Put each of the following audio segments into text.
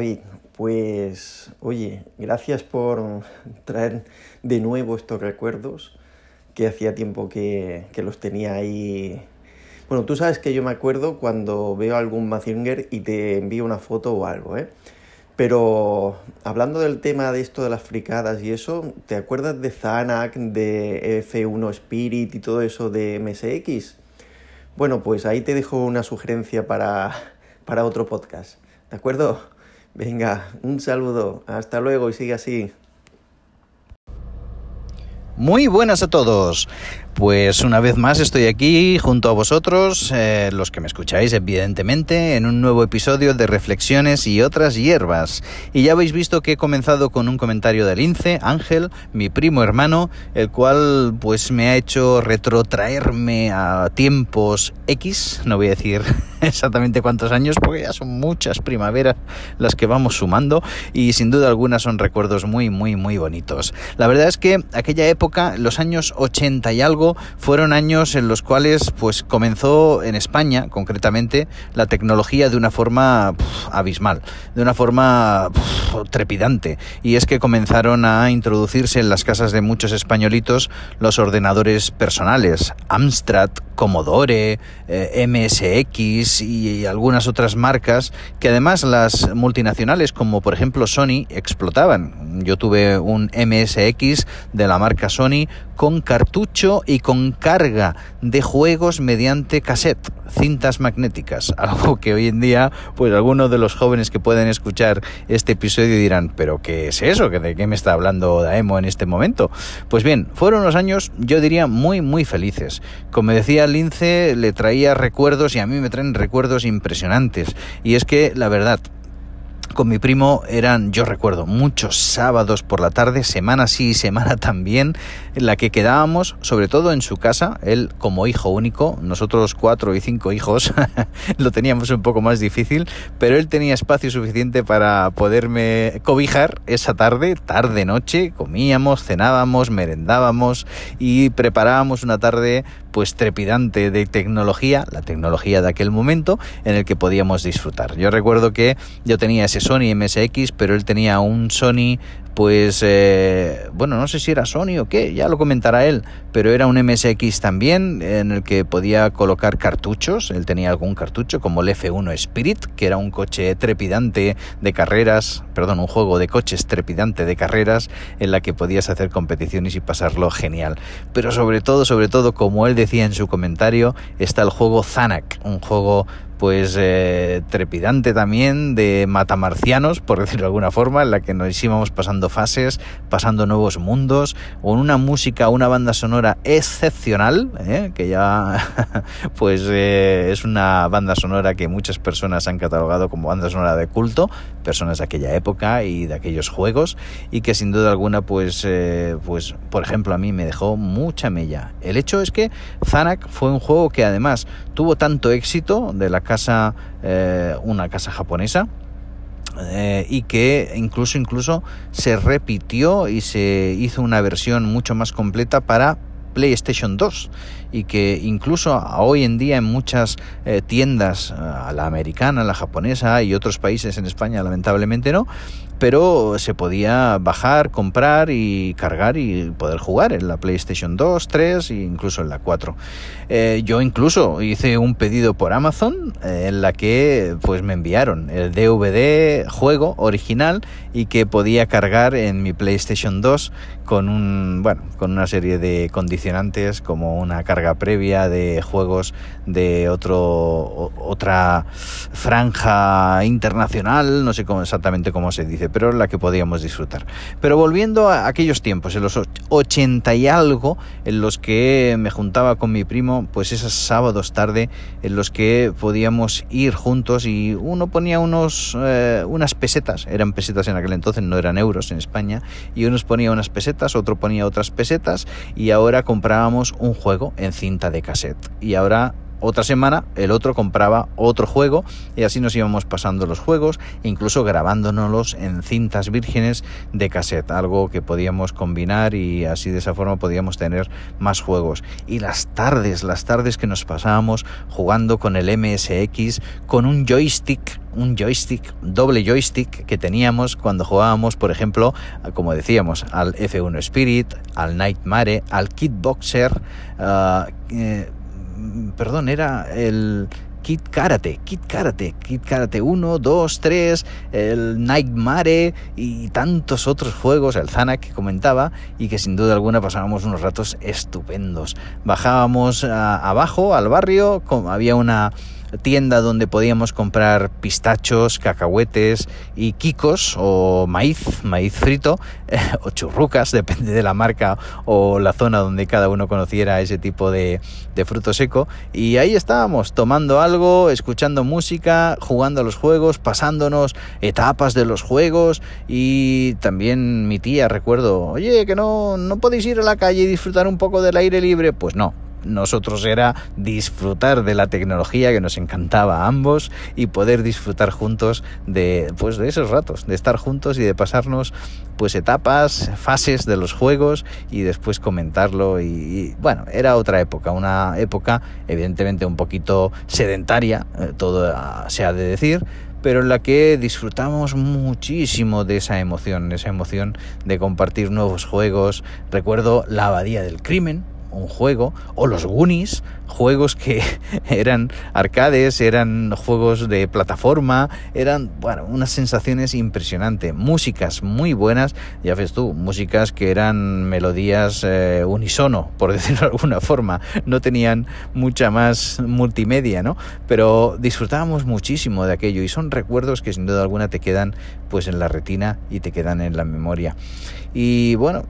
David, pues oye, gracias por traer de nuevo estos recuerdos que hacía tiempo que, que los tenía ahí. Bueno, tú sabes que yo me acuerdo cuando veo algún Mazinger y te envío una foto o algo, ¿eh? Pero hablando del tema de esto de las fricadas y eso, ¿te acuerdas de Zanac, de F1 Spirit y todo eso de MSX? Bueno, pues ahí te dejo una sugerencia para, para otro podcast, ¿de acuerdo? Venga, un saludo, hasta luego y sigue así. Muy buenas a todos. Pues una vez más estoy aquí junto a vosotros, eh, los que me escucháis evidentemente, en un nuevo episodio de Reflexiones y otras hierbas. Y ya habéis visto que he comenzado con un comentario del Lince, Ángel, mi primo hermano, el cual pues me ha hecho retrotraerme a tiempos X, no voy a decir exactamente cuántos años, porque ya son muchas primaveras las que vamos sumando y sin duda alguna son recuerdos muy, muy, muy bonitos. La verdad es que aquella época, los años 80 y algo, fueron años en los cuales pues comenzó en España concretamente la tecnología de una forma abismal, de una forma trepidante y es que comenzaron a introducirse en las casas de muchos españolitos los ordenadores personales, Amstrad, Commodore, eh, MSX y algunas otras marcas que además las multinacionales como por ejemplo Sony explotaban. Yo tuve un MSX de la marca Sony con cartucho y con carga de juegos mediante cassette, cintas magnéticas, algo que hoy en día pues algunos de los jóvenes que pueden escuchar este episodio dirán, pero ¿qué es eso? ¿De qué me está hablando Daemo en este momento? Pues bien, fueron unos años yo diría muy muy felices. Como decía Lince, le traía recuerdos y a mí me traen recuerdos impresionantes y es que la verdad con mi primo eran, yo recuerdo, muchos sábados por la tarde, semana sí semana también, en la que quedábamos, sobre todo en su casa, él como hijo único, nosotros cuatro y cinco hijos, lo teníamos un poco más difícil, pero él tenía espacio suficiente para poderme cobijar esa tarde, tarde, noche, comíamos, cenábamos, merendábamos y preparábamos una tarde pues trepidante de tecnología, la tecnología de aquel momento en el que podíamos disfrutar. Yo recuerdo que yo tenía ese Sony MSX, pero él tenía un Sony pues eh, bueno, no sé si era Sony o qué, ya lo comentará él, pero era un MSX también en el que podía colocar cartuchos, él tenía algún cartucho como el F1 Spirit, que era un coche trepidante de carreras, perdón, un juego de coches trepidante de carreras en la que podías hacer competiciones y pasarlo genial. Pero sobre todo, sobre todo, como él decía en su comentario, está el juego Zanac, un juego pues eh, trepidante también de matamarcianos, por decirlo de alguna forma, en la que nos íbamos pasando fases, pasando nuevos mundos, con una música, una banda sonora excepcional, ¿eh? que ya pues eh, es una banda sonora que muchas personas han catalogado como banda sonora de culto, personas de aquella época y de aquellos juegos, y que sin duda alguna pues, pues por ejemplo a mí me dejó mucha mella. El hecho es que Zanak fue un juego que además tuvo tanto éxito de la casa, eh, una casa japonesa, eh, y que incluso incluso se repitió y se hizo una versión mucho más completa para PlayStation 2 y que incluso hoy en día en muchas eh, tiendas, a la americana, la japonesa y otros países en España lamentablemente no, pero se podía bajar, comprar y cargar y poder jugar en la PlayStation 2, 3 e incluso en la 4. Eh, yo incluso hice un pedido por Amazon eh, en la que pues me enviaron el DVD juego original y que podía cargar en mi PlayStation 2 con un bueno, con una serie de condicionantes como una carga previa de juegos de otro otra franja internacional, no sé cómo, exactamente cómo se dice, pero la que podíamos disfrutar. Pero volviendo a aquellos tiempos, en los 80 y algo, en los que me juntaba con mi primo, pues esos sábados tarde, en los que podíamos ir juntos y uno ponía unos, eh, unas pesetas, eran pesetas en aquel entonces, no eran euros en España, y unos ponía unas pesetas, otro ponía otras pesetas, y ahora comprábamos un juego en cinta de cassette. Y ahora otra semana el otro compraba otro juego y así nos íbamos pasando los juegos, incluso grabándonos en cintas vírgenes de cassette, algo que podíamos combinar y así de esa forma podíamos tener más juegos. Y las tardes, las tardes que nos pasábamos jugando con el MSX, con un joystick un joystick, doble joystick que teníamos cuando jugábamos, por ejemplo, como decíamos, al F1 Spirit, al Nightmare, al Kidboxer, uh, perdón, era el Kid Karate, Kid Karate, Kid Karate 1, 2, 3, el Nightmare y tantos otros juegos, el Zanak que comentaba y que sin duda alguna pasábamos unos ratos estupendos. Bajábamos abajo al barrio, había una tienda donde podíamos comprar pistachos, cacahuetes y kikos o maíz, maíz frito o churrucas, depende de la marca o la zona donde cada uno conociera ese tipo de, de fruto seco. Y ahí estábamos tomando algo, escuchando música, jugando a los juegos, pasándonos etapas de los juegos y también mi tía, recuerdo, oye, que no, no podéis ir a la calle y disfrutar un poco del aire libre. Pues no, nosotros era disfrutar de la tecnología que nos encantaba a ambos y poder disfrutar juntos de pues de esos ratos, de estar juntos y de pasarnos pues etapas, fases de los juegos y después comentarlo y, bueno, era otra época, una época evidentemente un poquito sedentaria, eh, todo se ha de decir, pero en la que disfrutamos muchísimo de esa emoción, esa emoción de compartir nuevos juegos. Recuerdo la abadía del crimen, un juego, o los Goonies, juegos que eran arcades, eran juegos de plataforma, eran, bueno, unas sensaciones impresionantes, músicas muy buenas, ya ves tú, músicas que eran melodías eh, unisono, por decirlo de alguna forma, no tenían mucha más multimedia, ¿no? Pero disfrutábamos muchísimo de aquello y son recuerdos que sin duda alguna te quedan pues en la retina y te quedan en la memoria. Y bueno,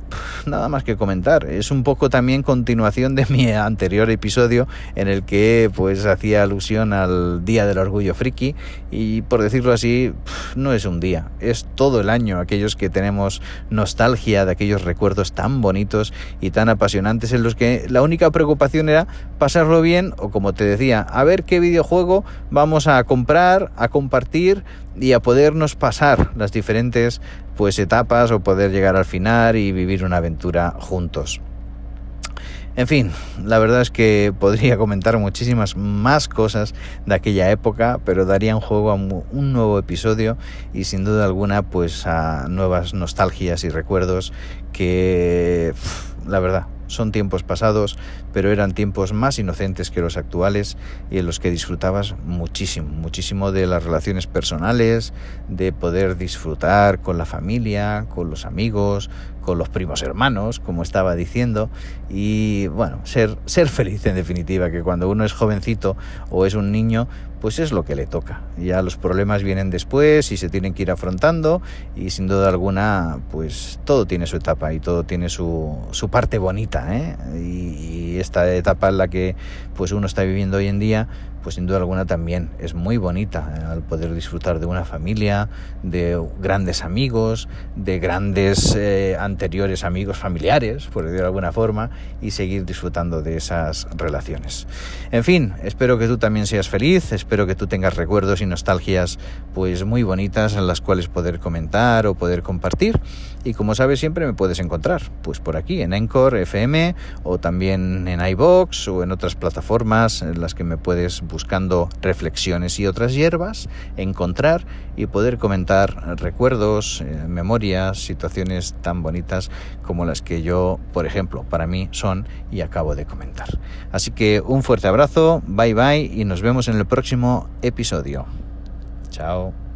nada más que comentar. Es un poco también continuación de mi anterior episodio en el que pues hacía alusión al Día del Orgullo Friki y por decirlo así, no es un día, es todo el año aquellos que tenemos nostalgia de aquellos recuerdos tan bonitos y tan apasionantes en los que la única preocupación era pasarlo bien o como te decía, a ver qué videojuego vamos a comprar, a compartir y a podernos pasar las diferentes pues etapas o poder llegar al final y vivir una aventura juntos. En fin, la verdad es que podría comentar muchísimas más cosas de aquella época, pero daría un juego a un nuevo episodio y sin duda alguna pues a nuevas nostalgias y recuerdos que la verdad son tiempos pasados, pero eran tiempos más inocentes que los actuales y en los que disfrutabas muchísimo, muchísimo de las relaciones personales, de poder disfrutar con la familia, con los amigos, los primos hermanos, como estaba diciendo, y bueno, ser, ser feliz en definitiva, que cuando uno es jovencito o es un niño, pues es lo que le toca. Ya los problemas vienen después y se tienen que ir afrontando y sin duda alguna pues todo tiene su etapa y todo tiene su, su parte bonita. ¿eh? Y, esta etapa en la que pues uno está viviendo hoy en día pues sin duda alguna también es muy bonita ¿eh? al poder disfrutar de una familia, de grandes amigos, de grandes eh, anteriores amigos familiares, por decirlo de alguna forma, y seguir disfrutando de esas relaciones. En fin, espero que tú también seas feliz, espero que tú tengas recuerdos y nostalgias pues muy bonitas en las cuales poder comentar o poder compartir. Y como sabes, siempre me puedes encontrar, pues por aquí en Encore FM o también en iBox o en otras plataformas en las que me puedes buscando reflexiones y otras hierbas, encontrar y poder comentar recuerdos, eh, memorias, situaciones tan bonitas como las que yo, por ejemplo, para mí son y acabo de comentar. Así que un fuerte abrazo, bye bye y nos vemos en el próximo episodio. Chao.